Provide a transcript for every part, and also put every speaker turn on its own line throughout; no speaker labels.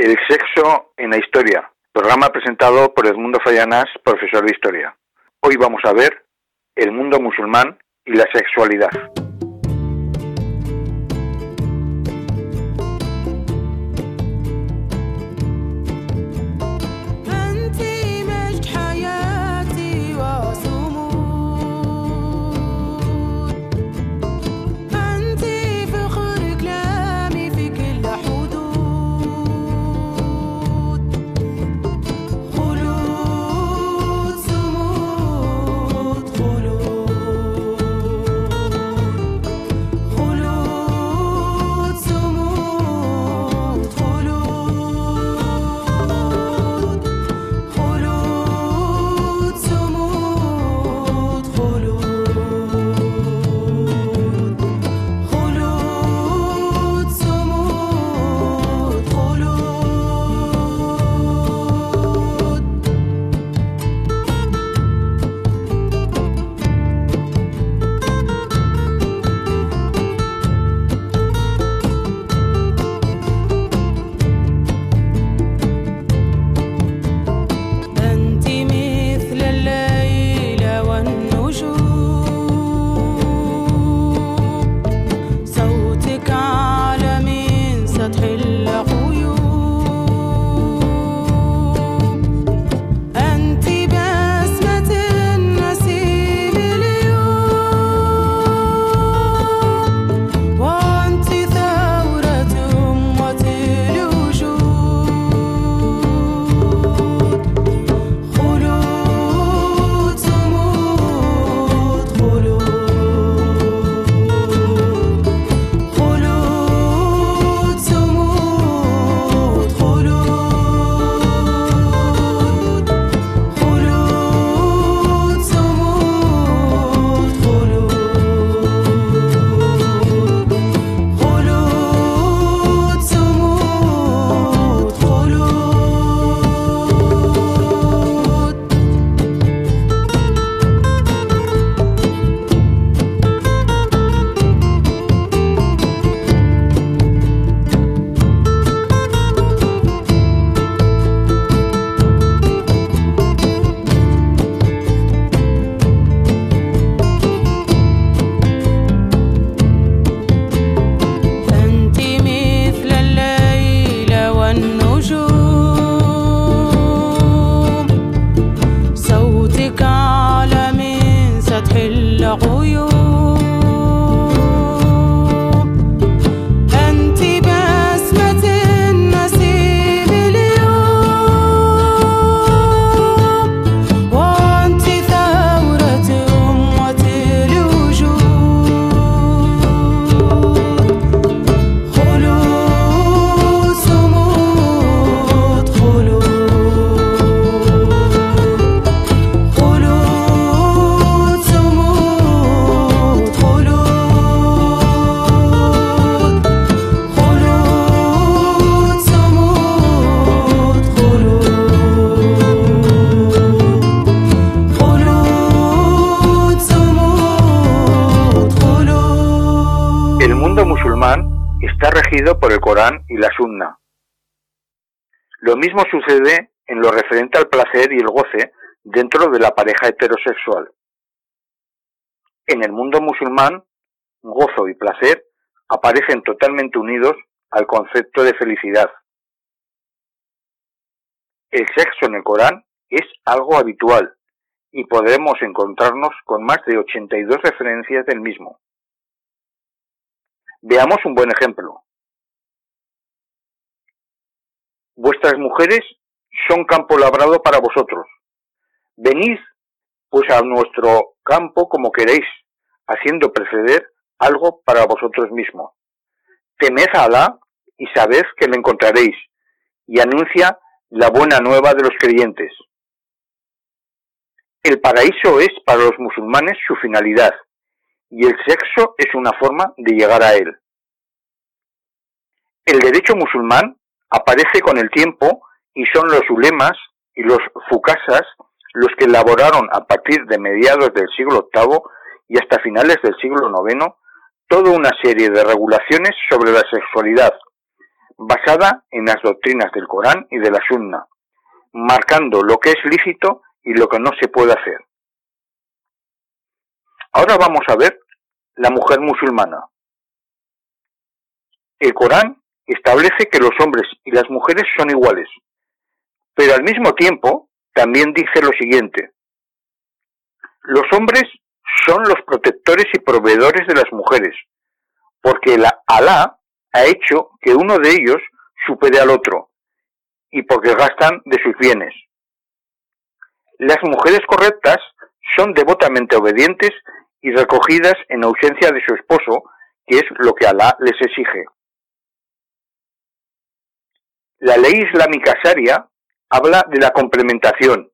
El sexo en la historia, programa presentado por Edmundo Fallanas, profesor de historia. Hoy vamos a ver el mundo musulmán y la sexualidad. Sucede en lo referente al placer y el goce dentro de la pareja heterosexual. En el mundo musulmán, gozo y placer aparecen totalmente unidos al concepto de felicidad. El sexo en el Corán es algo habitual y podremos encontrarnos con más de 82 referencias del mismo. Veamos un buen ejemplo. Vuestras mujeres son campo labrado para vosotros. Venid pues a nuestro campo como queréis, haciendo preceder algo para vosotros mismos. Temed a Alá y sabed que le encontraréis, y anuncia la buena nueva de los creyentes. El paraíso es para los musulmanes su finalidad, y el sexo es una forma de llegar a él. El derecho musulmán aparece con el tiempo y son los ulemas y los fukasas los que elaboraron a partir de mediados del siglo VIII y hasta finales del siglo IX toda una serie de regulaciones sobre la sexualidad,
basada en las doctrinas del Corán y de la Sunna, marcando lo que es lícito y lo que no se puede hacer. Ahora vamos a ver la mujer musulmana. El Corán establece que los hombres y las mujeres son iguales, pero al mismo tiempo también dice lo siguiente. Los hombres son los protectores y proveedores de las mujeres, porque la Alá ha hecho que uno de ellos supere al otro, y porque gastan de sus bienes. Las mujeres correctas son devotamente obedientes y recogidas en ausencia de su esposo, que es lo que Alá les exige. La ley islámica sharia habla de la complementación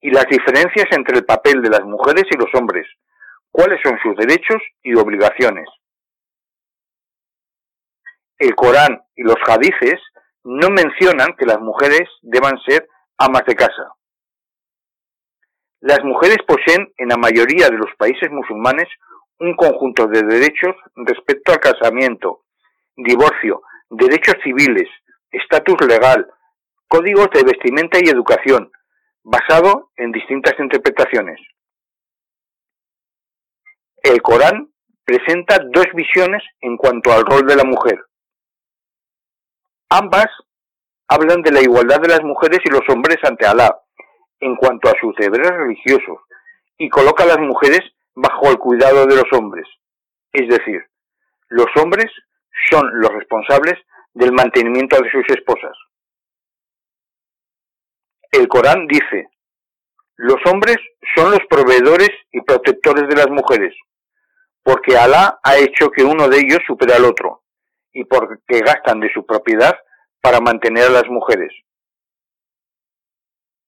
y las diferencias entre el papel de las mujeres y los hombres, cuáles son sus derechos y obligaciones. El Corán y los hadices no mencionan que las mujeres deban ser amas de casa. Las mujeres poseen en la mayoría de los países musulmanes un conjunto de derechos respecto al casamiento, divorcio, derechos civiles, estatus legal, códigos de vestimenta y educación, basado en distintas interpretaciones. El Corán presenta dos visiones en cuanto al rol de la mujer. Ambas hablan de la igualdad de las mujeres y los hombres ante Alá en cuanto a sus deberes religiosos y coloca a las mujeres bajo el cuidado de los hombres. Es decir, los hombres son los responsables del mantenimiento de sus esposas. El Corán dice, los hombres son los proveedores y protectores de las mujeres, porque Alá ha hecho que uno de ellos supere al otro, y porque gastan de su propiedad para mantener a las mujeres.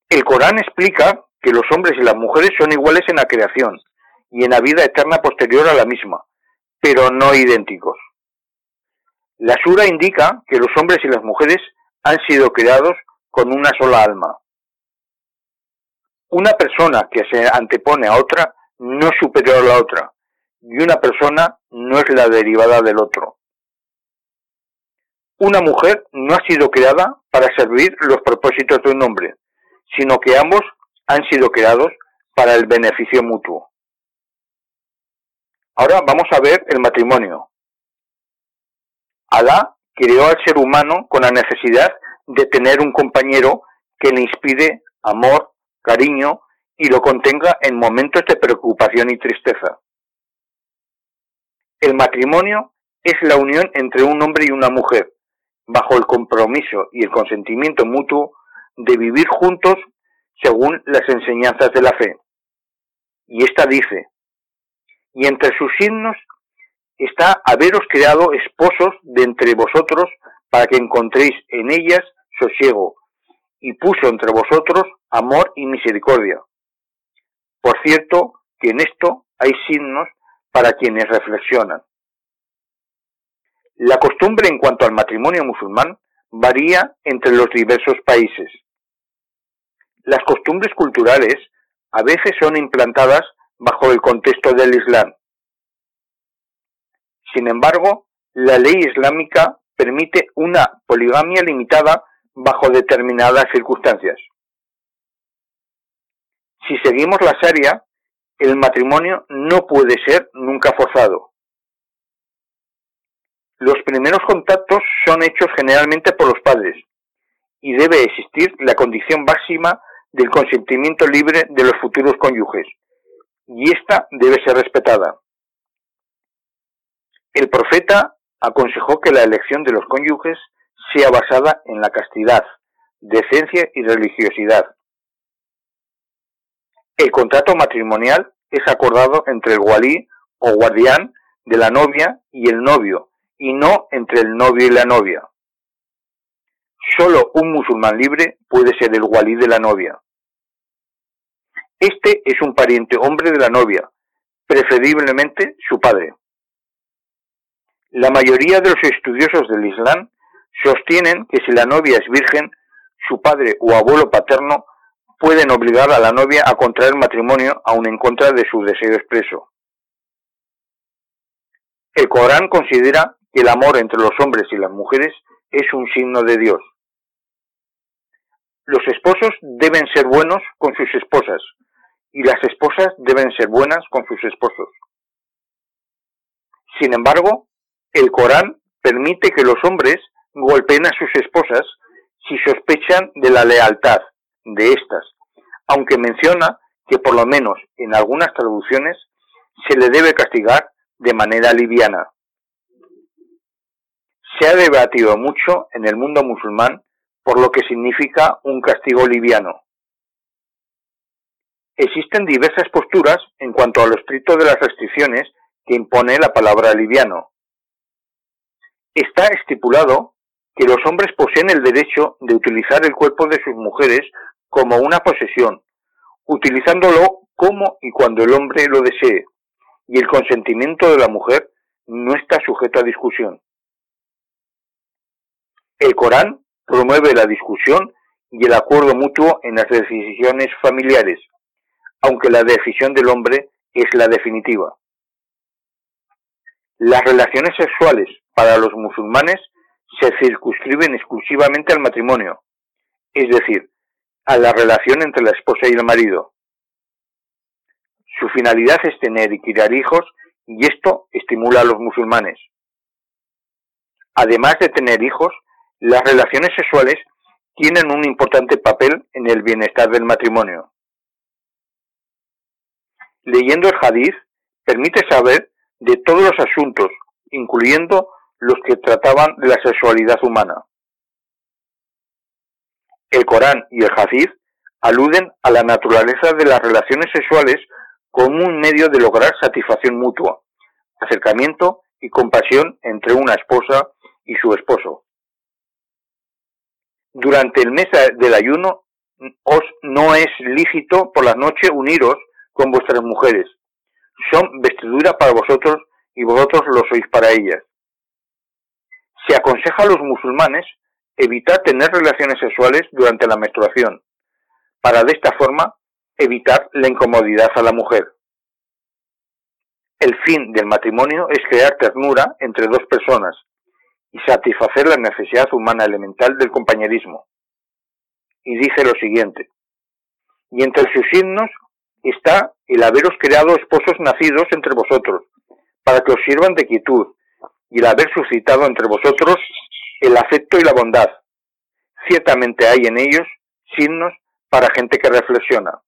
El Corán explica que los hombres y las mujeres son iguales en la creación y en la vida eterna posterior a la misma, pero no idénticos. La Sura indica que los hombres y las mujeres han sido creados con una sola alma. Una persona que se antepone a otra no es superior a la otra, y una persona no es la derivada del otro. Una mujer no ha sido creada para servir los propósitos de un hombre, sino que ambos han sido creados para el beneficio mutuo. Ahora vamos a ver el matrimonio. Alá creó al ser humano con la necesidad de tener un compañero que le inspire amor, cariño y lo contenga en momentos de preocupación y tristeza. El matrimonio es la unión entre un hombre y una mujer, bajo el compromiso y el consentimiento mutuo de vivir juntos según las enseñanzas de la fe. Y esta dice, y entre sus signos está haberos creado esposos de entre vosotros para que encontréis en ellas sosiego, y puso entre vosotros amor y misericordia. Por cierto, que en esto hay signos para quienes reflexionan. La costumbre en cuanto al matrimonio musulmán varía entre los diversos países. Las costumbres culturales a veces son implantadas bajo el contexto del Islam. Sin embargo, la ley islámica permite una poligamia limitada bajo determinadas circunstancias. Si seguimos la Sharia, el matrimonio no puede ser nunca forzado. Los primeros contactos son hechos generalmente por los padres y debe existir la condición máxima del consentimiento libre de los futuros cónyuges y esta debe ser respetada. El profeta aconsejó que la elección de los cónyuges sea basada en la castidad, decencia y religiosidad. El contrato matrimonial es acordado entre el walí o guardián de la novia y el novio, y no entre el novio y la novia. Solo un musulmán libre puede ser el walí de la novia. Este es un pariente hombre de la novia, preferiblemente su padre. La mayoría de los estudiosos del Islam sostienen que si la novia es virgen, su padre o abuelo paterno pueden obligar a la novia a contraer matrimonio aun en contra de su deseo expreso. El Corán considera que el amor entre los hombres y las mujeres es un signo de Dios. Los esposos deben ser buenos con sus esposas y las esposas deben ser buenas con sus esposos. Sin embargo, el Corán permite que los hombres golpeen a sus esposas si sospechan de la lealtad de éstas, aunque menciona que por lo menos en algunas traducciones se le debe castigar de manera liviana. Se ha debatido mucho en el mundo musulmán por lo que significa un castigo liviano. Existen diversas posturas en cuanto a lo estricto de las restricciones que impone la palabra liviano. Está estipulado que los hombres poseen el derecho de utilizar el cuerpo de sus mujeres como una posesión, utilizándolo como y cuando el hombre lo desee, y el consentimiento de la mujer no está sujeto a discusión. El Corán promueve la discusión y el acuerdo mutuo en las decisiones familiares, aunque la decisión del hombre es la definitiva. Las relaciones sexuales para los musulmanes se circunscriben exclusivamente al matrimonio, es decir, a la relación entre la esposa y el marido. Su finalidad es tener y criar hijos y esto estimula a los musulmanes. Además de tener hijos, las relaciones sexuales tienen un importante papel en el bienestar del matrimonio. Leyendo el Hadith permite saber de todos los asuntos, incluyendo los que trataban de la sexualidad humana. El Corán y el Hadith aluden a la naturaleza de las relaciones sexuales como un medio de lograr satisfacción mutua, acercamiento y compasión entre una esposa y su esposo. Durante el mes del ayuno os no es lícito por la noche uniros con vuestras mujeres. Son vestidura para vosotros y vosotros lo sois para ellas. Se aconseja a los musulmanes evitar tener relaciones sexuales durante la menstruación, para de esta forma evitar la incomodidad a la mujer. El fin del matrimonio es crear ternura entre dos personas y satisfacer la necesidad humana elemental del compañerismo. Y dice lo siguiente, y entre sus signos está el haberos creado esposos nacidos entre vosotros, para que os sirvan de quietud, y el haber suscitado entre vosotros el afecto y la bondad. Ciertamente hay en ellos signos para gente que reflexiona.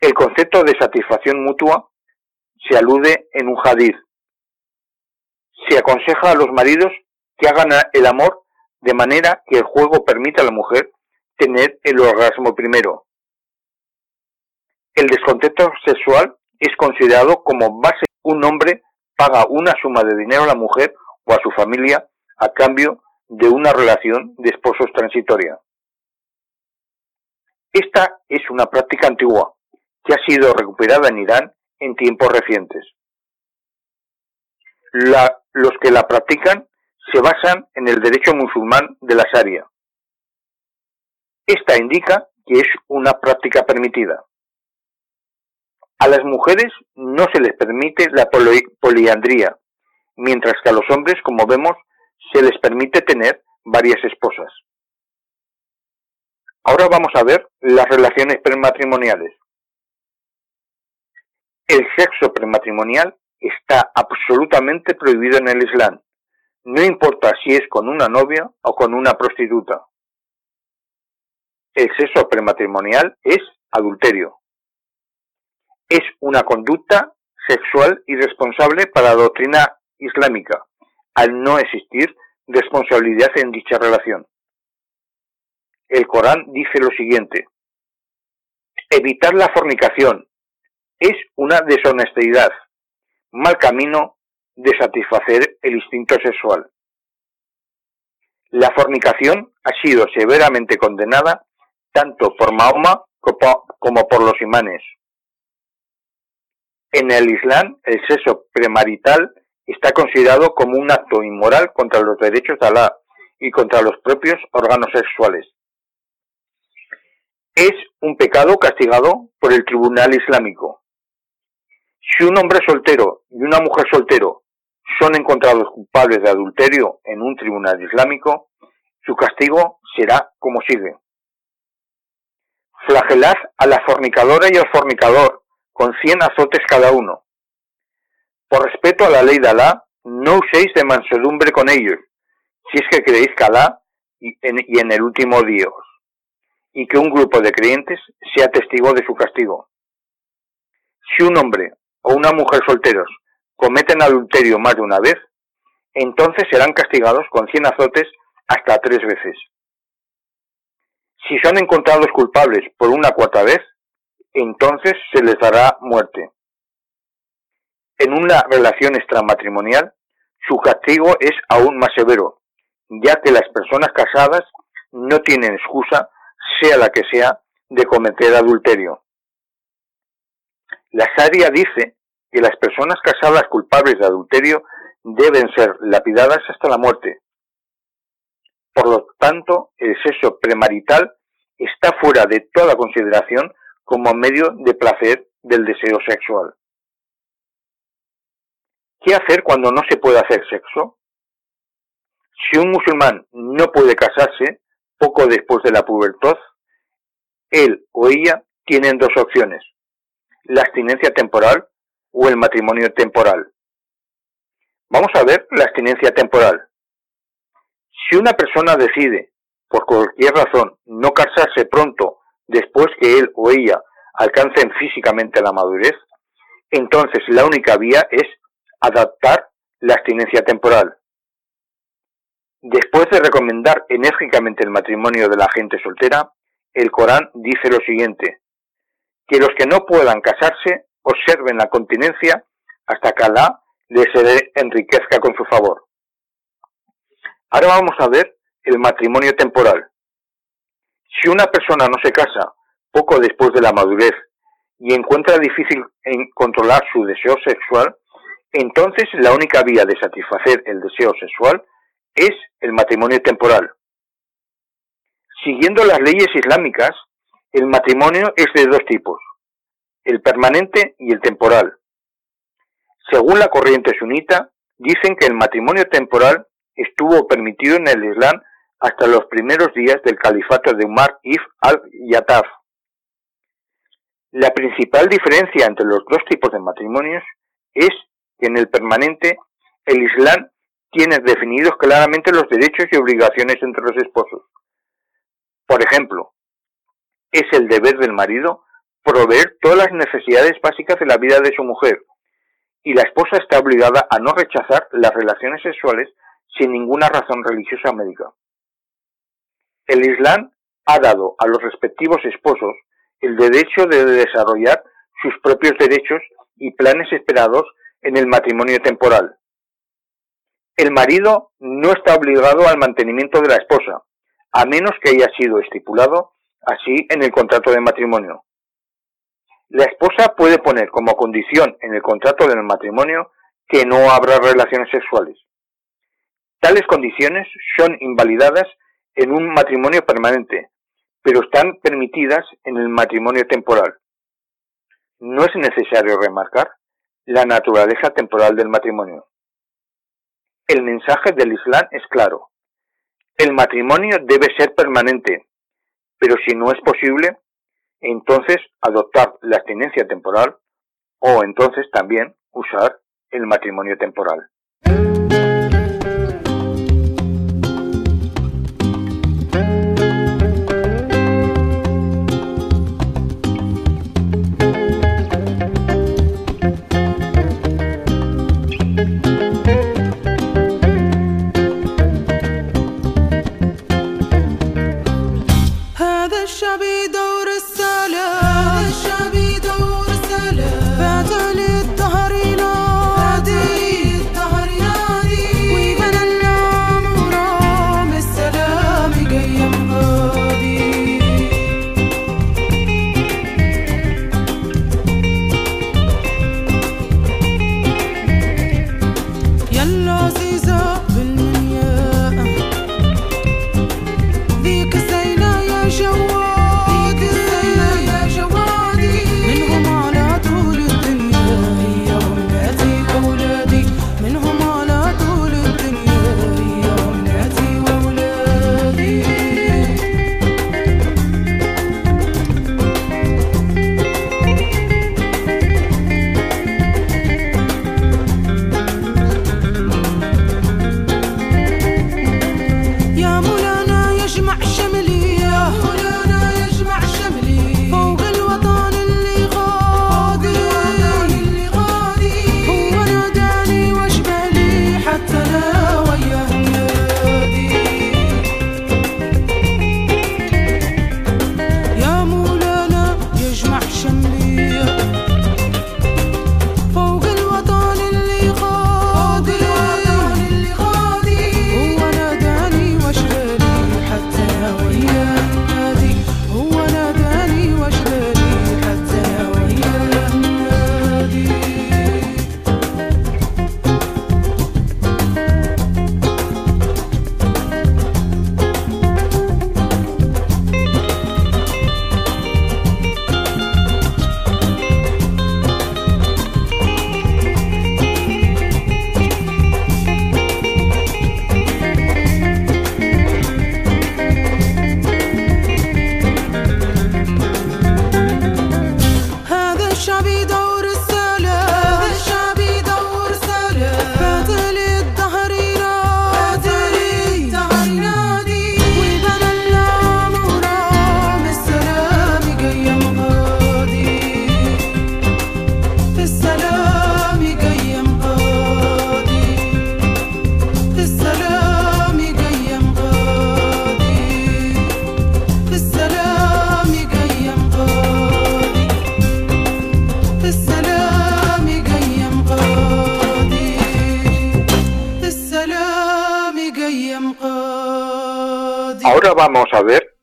El concepto de satisfacción mutua se alude en un hadith, se aconseja a los maridos que hagan el amor de manera que el juego permita a la mujer tener el orgasmo primero. El descontento sexual es considerado como base. Un hombre paga una suma de dinero a la mujer o a su familia a cambio de una relación de esposos transitoria. Esta es una práctica antigua que ha sido recuperada en Irán en tiempos recientes los que la practican se basan en el derecho musulmán de la Sharia. Esta indica que es una práctica permitida. A las mujeres no se les permite la poliandría, mientras que a los hombres, como vemos, se les permite tener varias esposas. Ahora vamos a ver las relaciones prematrimoniales. El sexo prematrimonial está absolutamente prohibido en el Islam, no importa si es con una novia o con una prostituta. El sexo prematrimonial es adulterio. Es una conducta sexual irresponsable para la doctrina islámica, al no existir responsabilidad en dicha relación. El Corán dice lo siguiente, evitar la fornicación es una deshonestidad mal camino de satisfacer el instinto sexual. La fornicación ha sido severamente condenada tanto por Mahoma como por los imanes. En el Islam, el sexo premarital está considerado como un acto inmoral contra los derechos de Alá y contra los propios órganos sexuales. Es un pecado castigado por el Tribunal Islámico. Si un hombre soltero y una mujer soltero son encontrados culpables de adulterio en un tribunal islámico, su castigo será como sigue. Flagelad a la fornicadora y al fornicador con cien azotes cada uno. Por respeto a la ley de Alá, no uséis de mansedumbre con ellos, si es que creéis que Alá y en, el último Dios, y que un grupo de creyentes sea testigo de su castigo. Si un hombre o una mujer solteros cometen adulterio más de una vez, entonces serán castigados con cien azotes hasta tres veces. Si son encontrados culpables por una cuarta vez, entonces se les dará muerte. En una relación extramatrimonial, su castigo es aún más severo, ya que las personas casadas no tienen excusa, sea la que sea, de cometer adulterio. La Sharia dice que las personas casadas culpables de adulterio deben ser lapidadas hasta la muerte. Por lo tanto, el sexo premarital está fuera de toda consideración como medio de placer del deseo sexual. ¿Qué hacer cuando no se puede hacer sexo? Si un musulmán no puede casarse poco después de la pubertad, él o ella tienen dos opciones, la abstinencia temporal o el matrimonio temporal. Vamos a ver la abstinencia temporal. Si una persona decide, por cualquier razón, no casarse pronto después que él o ella alcancen físicamente la madurez, entonces la única vía es adaptar la abstinencia temporal. Después de recomendar enérgicamente el matrimonio de la gente soltera, el Corán dice lo siguiente, que los que no puedan casarse observen la continencia hasta que Alá les enriquezca con su favor. Ahora vamos a ver el matrimonio temporal. Si una persona no se casa poco después de la madurez y encuentra difícil controlar su deseo sexual, entonces la única vía de satisfacer el deseo sexual es el matrimonio temporal. Siguiendo las leyes islámicas, el matrimonio es de dos tipos, el permanente y el temporal. Según la corriente sunita, dicen que el matrimonio temporal estuvo permitido en el Islam hasta los primeros días del califato de Umar ibn al-Yataf. La principal diferencia entre los dos tipos de matrimonios es que en el permanente el Islam tiene definidos claramente los derechos y obligaciones entre los esposos. Por ejemplo, es el deber del marido proveer todas las necesidades básicas de la vida de su mujer, y la esposa está obligada a no rechazar las relaciones sexuales sin ninguna razón religiosa o médica. El Islam ha dado a los respectivos esposos el derecho de desarrollar sus propios derechos y planes esperados en el matrimonio temporal. El marido no está obligado al mantenimiento de la esposa, a menos que haya sido estipulado así en el contrato de matrimonio. La esposa puede poner como condición en el contrato del matrimonio que no habrá relaciones sexuales. Tales condiciones son invalidadas en un matrimonio permanente, pero están permitidas en el matrimonio temporal. No es necesario remarcar la naturaleza temporal del matrimonio. El mensaje del Islam es claro. El matrimonio debe ser permanente, pero si no es posible, entonces adoptar la abstinencia temporal o entonces también usar el matrimonio temporal.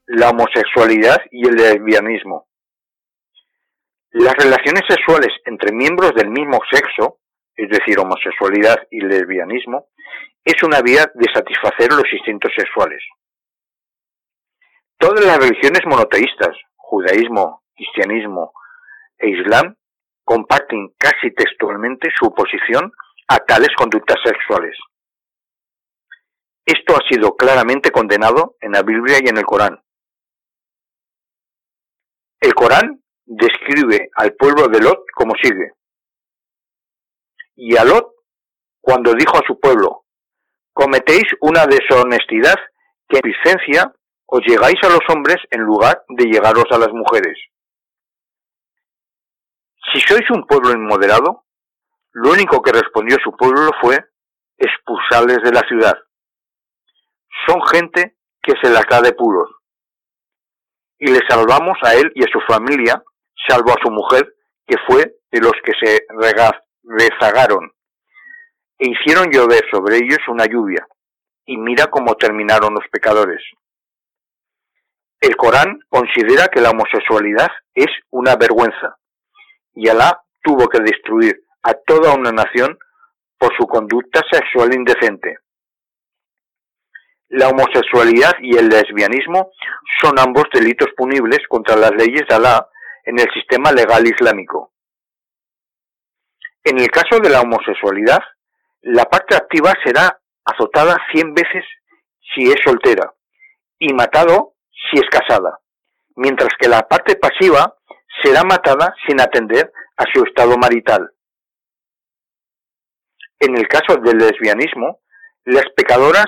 La homosexualidad y el lesbianismo. Las relaciones sexuales entre miembros del mismo sexo, es decir, homosexualidad y lesbianismo, es una vía de satisfacer los instintos sexuales. Todas las religiones monoteístas, judaísmo, cristianismo e islam, comparten casi textualmente su oposición a tales conductas sexuales. Esto ha sido claramente condenado en la Biblia y en el Corán. El Corán describe al pueblo de Lot como sigue. Y a Lot, cuando dijo a su pueblo, cometéis una deshonestidad que en licencia os llegáis a los hombres en lugar de llegaros a las mujeres. Si sois un pueblo inmoderado, lo único que respondió su pueblo fue expulsarles de la ciudad. Son gente que se las da de puros. Y le salvamos a él y a su familia salvo a su mujer, que fue de los que se rezagaron, e hicieron llover sobre ellos una lluvia, y mira cómo terminaron los pecadores. El Corán considera que la homosexualidad es una vergüenza, y Alá tuvo que destruir a toda una nación por su conducta sexual indecente. La homosexualidad y el lesbianismo son ambos delitos punibles contra las leyes de Alá en el sistema legal islámico. En el caso de la homosexualidad, la parte activa será azotada 100 veces si es soltera y matado si es casada, mientras que la parte pasiva será matada sin atender a su estado marital. En el caso del lesbianismo, las pecadoras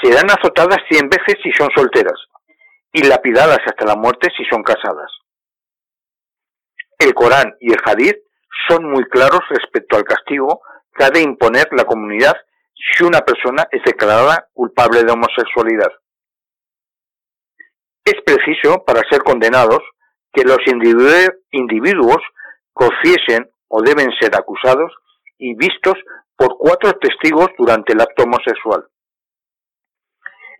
serán azotadas 100 veces si son solteras y lapidadas hasta la muerte si son casadas. El Corán y el Hadith son muy claros respecto al castigo que ha de imponer la comunidad si una persona es declarada culpable de homosexualidad. Es preciso, para ser condenados, que los individuos confiesen o deben ser acusados y vistos por cuatro testigos durante el acto homosexual.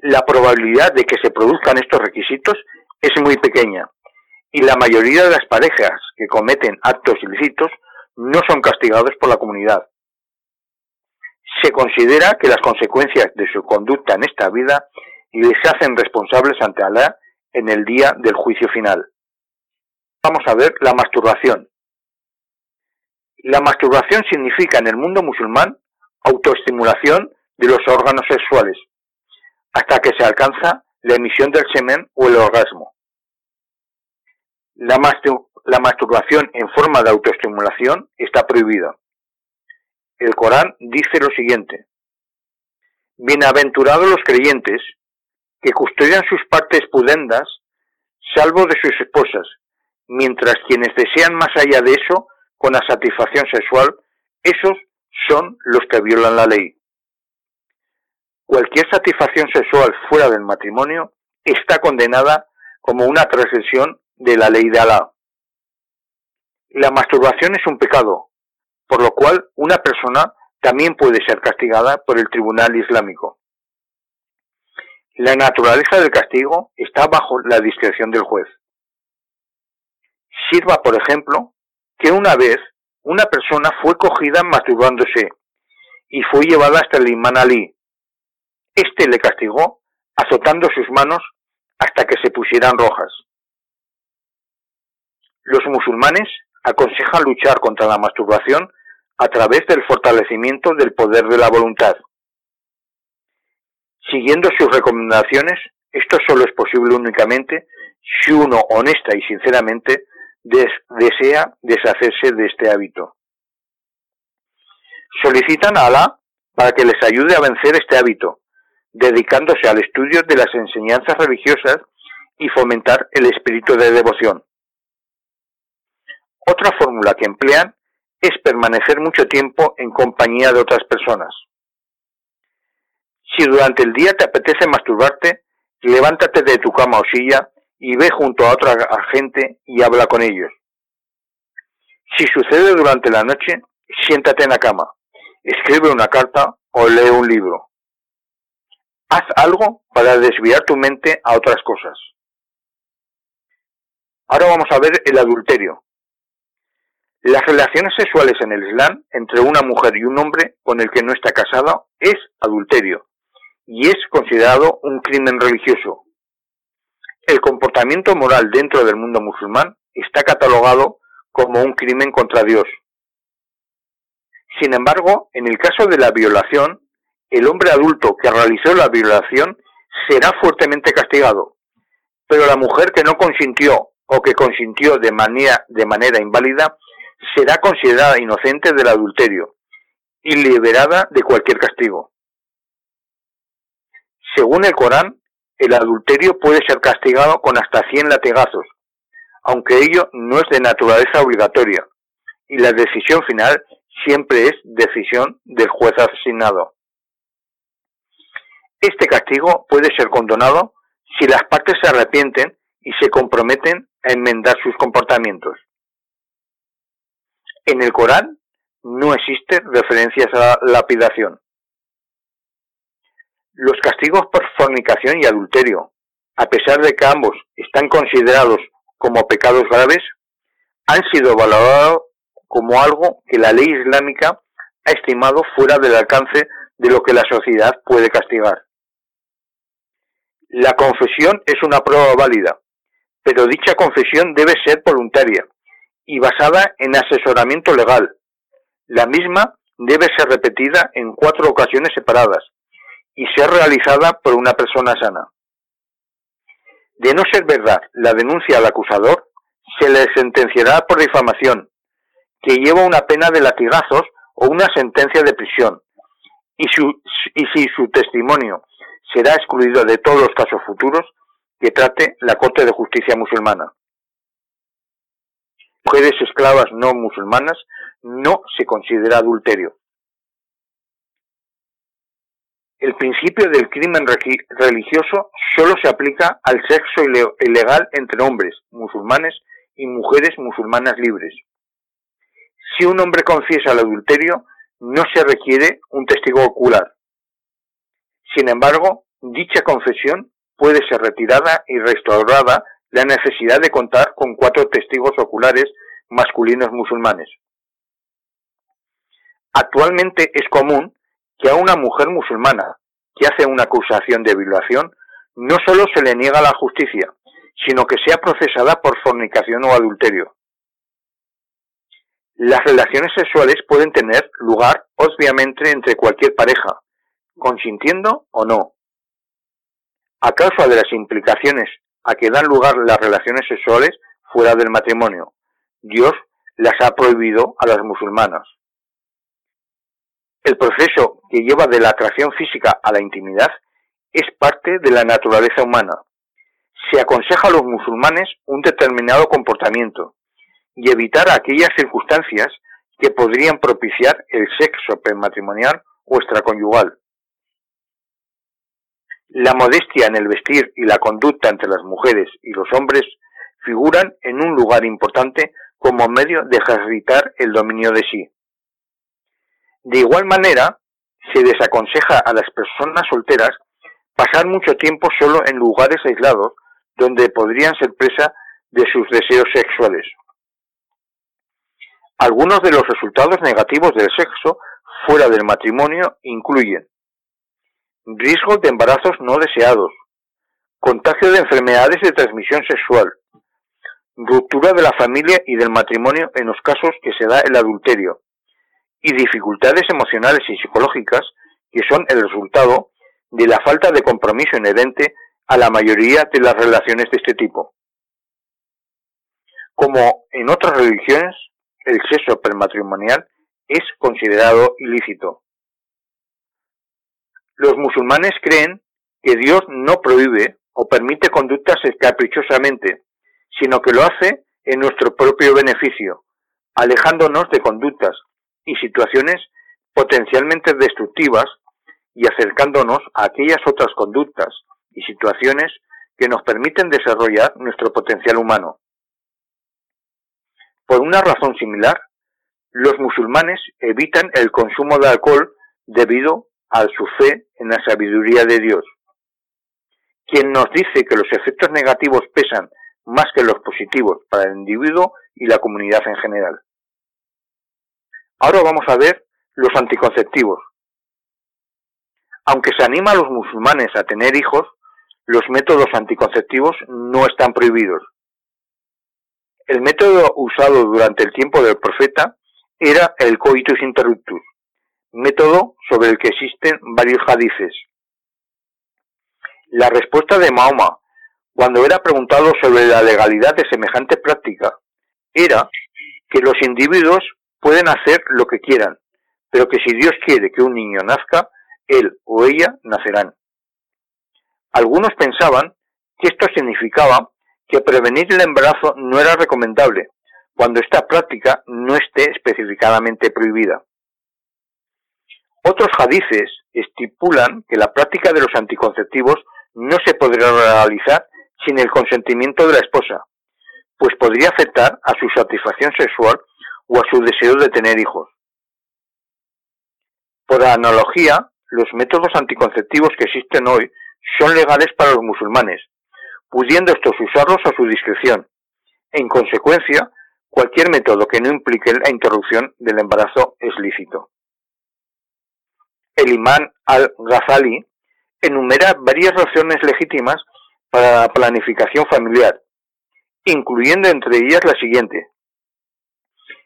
La probabilidad de que se produzcan estos requisitos es muy pequeña, y la mayoría de las parejas que cometen actos ilícitos no son castigados por la comunidad. Se considera que las consecuencias de su conducta en esta vida les hacen responsables ante Alá en el día del juicio final. Vamos a ver la masturbación. La masturbación significa en el mundo musulmán autoestimulación de los órganos sexuales, hasta que se alcanza la emisión del semen o el orgasmo. La, masturbación en forma de autoestimulación está prohibida. El Corán dice lo siguiente. Bienaventurados los creyentes que custodian sus partes pudendas, salvo de sus esposas, mientras quienes desean más allá de eso, con la satisfacción sexual, esos son los que violan la ley. Cualquier satisfacción sexual fuera del matrimonio está condenada como una transgresión de la ley de Alá. La masturbación es un pecado, por lo cual una persona también puede ser castigada por el Tribunal Islámico. La naturaleza del castigo está bajo la discreción del juez. Sirva, por ejemplo, que una vez una persona fue cogida masturbándose y fue llevada hasta el imán Ali. Este le castigó azotando sus manos hasta que se pusieran rojas. Los musulmanes aconsejan luchar contra la masturbación a través del fortalecimiento del poder de la voluntad. Siguiendo sus recomendaciones, esto solo es posible únicamente si uno honesta y sinceramente desea deshacerse de este hábito. Solicitan a Alá para que les ayude a vencer este hábito, dedicándose al estudio de las enseñanzas religiosas y fomentar el espíritu de devoción. Otra fórmula que emplean es permanecer mucho tiempo en compañía de otras personas. Si durante el día te apetece masturbarte, levántate de tu cama o silla y ve junto a otra gente y habla con ellos. Si sucede durante la noche, siéntate en la cama, escribe una carta o lee un libro. Haz algo para desviar tu mente a otras cosas. Ahora vamos a ver el adulterio. Las relaciones sexuales en el Islam entre una mujer y un hombre con el que no está casado es adulterio y es considerado un crimen religioso. El comportamiento moral dentro del mundo musulmán está catalogado como un crimen contra Dios. Sin embargo, en el caso de la violación, el hombre adulto que realizó la violación será fuertemente castigado, pero la mujer que no consintió o que consintió de manera, inválida será considerada inocente del adulterio y liberada de cualquier castigo. Según el Corán, el adulterio puede ser castigado con hasta 100 latigazos, aunque ello no es de naturaleza obligatoria, y la decisión final siempre es decisión del juez asignado. Este castigo puede ser condonado si las partes se arrepienten y se comprometen a enmendar sus comportamientos. En el Corán no existe referencias a la lapidación. Los castigos por fornicación y adulterio, a pesar de que ambos están considerados como pecados graves, han sido valorados como algo que la ley islámica ha estimado fuera del alcance de lo que la sociedad puede castigar. La confesión es una prueba válida, pero dicha confesión debe ser voluntaria y basada en asesoramiento legal. La misma debe ser repetida en cuatro ocasiones separadas y ser realizada por una persona sana. De no ser verdad la denuncia al acusador, se le sentenciará por difamación, que lleva una pena de latigazos o una sentencia de prisión, y, y si su testimonio será excluido de todos los casos futuros que trate la Corte de Justicia musulmana mujeres esclavas no musulmanas no se considera adulterio. El principio del crimen religioso solo se aplica al sexo ilegal entre hombres musulmanes y mujeres musulmanas libres. Si un hombre confiesa el adulterio, no se requiere un testigo ocular. Sin embargo, dicha confesión puede ser retirada y restaurada la necesidad de contar con cuatro testigos oculares masculinos musulmanes. Actualmente es común que a una mujer musulmana que hace una acusación de violación no solo se le niega la justicia, sino que sea procesada por fornicación o adulterio. Las relaciones sexuales pueden tener lugar obviamente entre cualquier pareja, consintiendo o no. A causa de las implicaciones a que dan lugar las relaciones sexuales fuera del matrimonio. Dios las ha prohibido a las musulmanas. El proceso que lleva de la atracción física a la intimidad es parte de la naturaleza humana. Se aconseja a los musulmanes un determinado comportamiento y evitar aquellas circunstancias que podrían propiciar el sexo prematrimonial o extraconyugal. La modestia en el vestir y la conducta entre las mujeres y los hombres figuran en un lugar importante como medio de ejercitar el dominio de sí. De igual manera, se desaconseja a las personas solteras pasar mucho tiempo solo en lugares aislados donde podrían ser presa de sus deseos sexuales. Algunos de los resultados negativos del sexo fuera del matrimonio incluyen riesgo de embarazos no deseados, contagio de enfermedades de transmisión sexual, ruptura de la familia y del matrimonio en los casos que se da el adulterio, y dificultades emocionales y psicológicas que son el resultado de la falta de compromiso inherente a la mayoría de las relaciones de este tipo. Como en otras religiones, el sexo prematrimonial es considerado ilícito. Los musulmanes creen que Dios no prohíbe o permite conductas caprichosamente, sino que lo hace en nuestro propio beneficio, alejándonos de conductas y situaciones potencialmente destructivas y acercándonos a aquellas otras conductas y situaciones que nos permiten desarrollar nuestro potencial humano. Por una razón similar, los musulmanes evitan el consumo de alcohol debido a su fe en la sabiduría de Dios. Quien nos dice que los efectos negativos pesan más que los positivos para el individuo y la comunidad en general. Ahora vamos a ver los anticonceptivos. Aunque se anima a los musulmanes a tener hijos, los métodos anticonceptivos no están prohibidos. El método usado durante el tiempo del profeta era el coitus interruptus, método sobre el que existen varios hadices. La respuesta de Mahoma, cuando era preguntado sobre la legalidad de semejante práctica, era que los individuos pueden hacer lo que quieran, pero que si Dios quiere que un niño nazca, él o ella nacerán. Algunos pensaban que esto significaba que prevenir el embarazo no era recomendable, cuando esta práctica no esté especificadamente prohibida. Otros hadices estipulan que la práctica de los anticonceptivos no se podrá realizar sin el consentimiento de la esposa, pues podría afectar a su satisfacción sexual o a su deseo de tener hijos. Por analogía, los métodos anticonceptivos que existen hoy son legales para los musulmanes, pudiendo estos usarlos a su discreción. En consecuencia, cualquier método que no implique la interrupción del embarazo es lícito. El imán al-Ghazali enumera varias razones legítimas para la planificación familiar, incluyendo entre ellas la siguiente.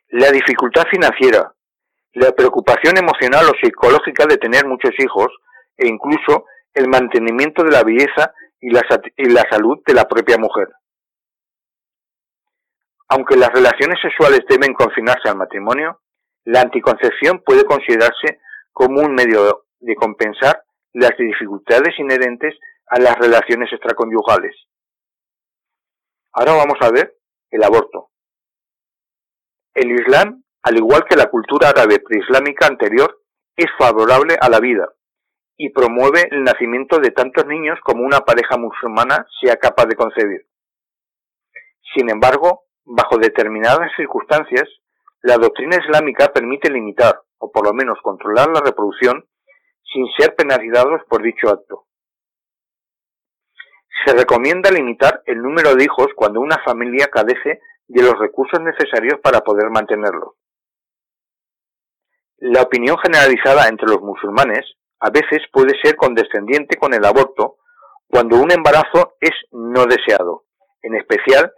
La dificultad financiera, la preocupación emocional o psicológica de tener muchos hijos e incluso el mantenimiento de la belleza y la, y la salud de la propia mujer. Aunque las relaciones sexuales deben confinarse al matrimonio, la anticoncepción puede considerarse como un medio de compensar las dificultades inherentes a las relaciones extraconyugales. Ahora vamos a ver el aborto. El Islam al igual que la cultura árabe preislámica anterior, es favorable a la vida y promueve el nacimiento de tantos niños como una pareja musulmana sea capaz de concebir. Sin embargo, bajo determinadas circunstancias, la doctrina islámica permite limitar, o por lo menos controlar la reproducción, sin ser penalizados por dicho acto. Se recomienda limitar el número de hijos cuando una familia carece de los recursos necesarios para poder mantenerlos. La opinión generalizada entre los musulmanes a veces puede ser condescendiente con el aborto cuando un embarazo es no deseado, en especial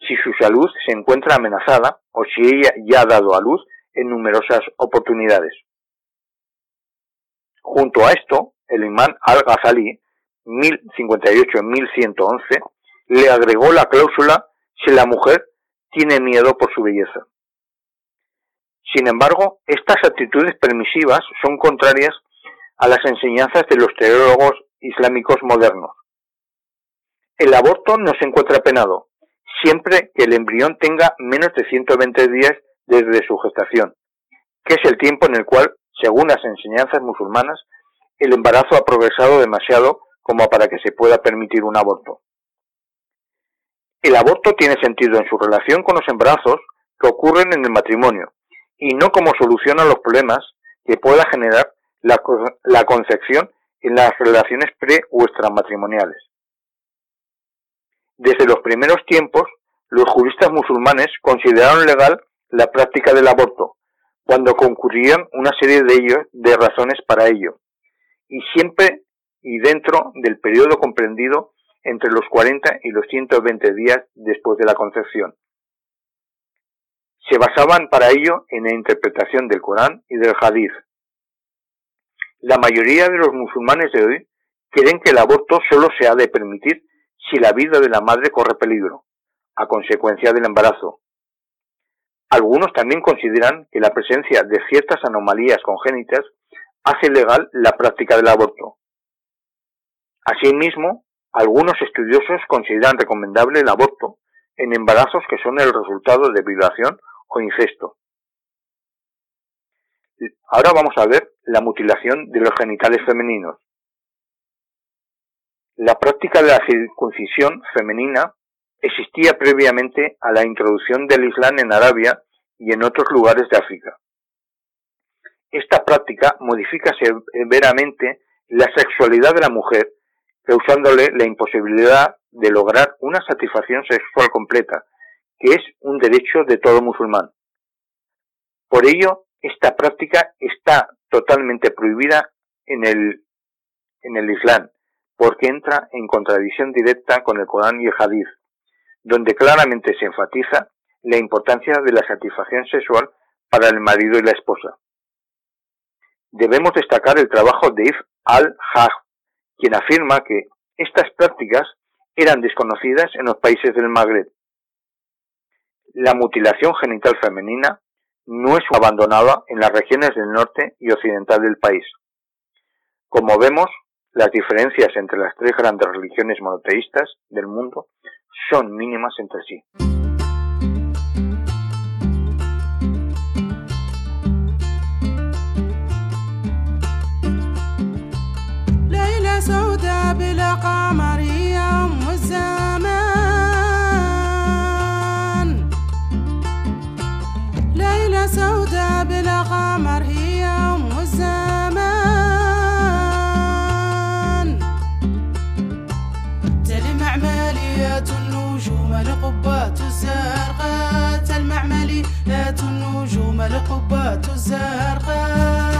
si su salud se encuentra amenazada o si ella ya ha dado a luz en numerosas oportunidades. Junto a esto, el imán al-Ghazali, 1058-1111, le agregó la cláusula si la mujer tiene miedo por su belleza. Sin embargo, estas actitudes permisivas son contrarias a las enseñanzas de los teólogos islámicos modernos. El aborto no se encuentra penado, siempre que el embrión tenga menos de 120 días desde su gestación, que es el tiempo en el cual, según las enseñanzas musulmanas, el embarazo ha progresado demasiado como para que se pueda permitir un aborto. El aborto tiene sentido en su relación con los embarazos que ocurren en el matrimonio, y no como solución a los problemas que pueda generar la, concepción en las relaciones pre o extramatrimoniales. Desde los primeros tiempos, los juristas musulmanes consideraron legal la práctica del aborto, cuando concurrían una serie de ellos de razones para ello, y siempre y dentro del periodo comprendido entre los 40 y los 120 días después de la concepción se basaban para ello en la interpretación del Corán y del Hadith. La mayoría de los musulmanes de hoy creen que el aborto solo se ha de permitir si la vida de la madre corre peligro, a consecuencia del embarazo. Algunos también consideran que la presencia de ciertas anomalías congénitas hace legal la práctica del aborto. Asimismo, algunos estudiosos consideran recomendable el aborto en embarazos que son el resultado de violación o incesto. Ahora vamos a ver la mutilación de los genitales femeninos. La práctica de la circuncisión femenina existía previamente a la introducción del Islam en Arabia y en otros lugares de África. Esta práctica modifica severamente la sexualidad de la mujer, causándole la imposibilidad de lograr una satisfacción sexual completa, que es un derecho de todo musulmán. Por ello, esta práctica está totalmente prohibida en el, en el Islam, porque entra en contradicción directa con el Corán y el Hadith, donde claramente se enfatiza la importancia de la satisfacción sexual para el marido y la esposa. Debemos destacar el trabajo de If al-Hajj, quien afirma que estas prácticas eran desconocidas en los países del Magreb. La mutilación genital femenina no es abandonada en las regiones del norte y occidental del país. Como vemos, las diferencias entre las tres grandes religiones monoteístas del mundo son mínimas entre sí.
المعملي النجوم القبات الزرقاء.